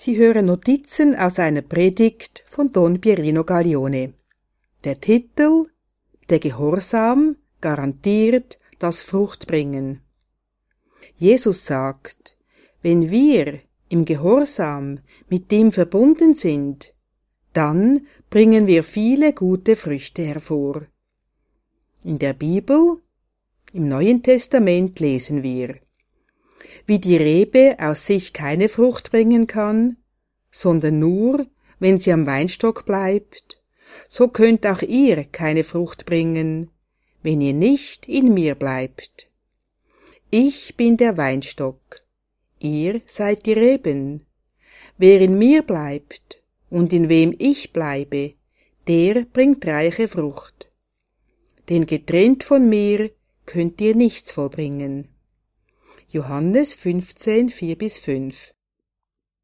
Sie hören Notizen aus einer Predigt von Don Pierino Gaglione. Der Titel Der Gehorsam garantiert das Fruchtbringen. Jesus sagt, wenn wir im Gehorsam mit dem verbunden sind, dann bringen wir viele gute Früchte hervor. In der Bibel, im Neuen Testament lesen wir, wie die Rebe aus sich keine Frucht bringen kann, sondern nur, wenn sie am Weinstock bleibt, so könnt auch ihr keine Frucht bringen, wenn ihr nicht in mir bleibt. Ich bin der Weinstock, ihr seid die Reben. Wer in mir bleibt und in wem ich bleibe, der bringt reiche Frucht. Denn getrennt von mir könnt ihr nichts vollbringen. Johannes 15, 4 bis 5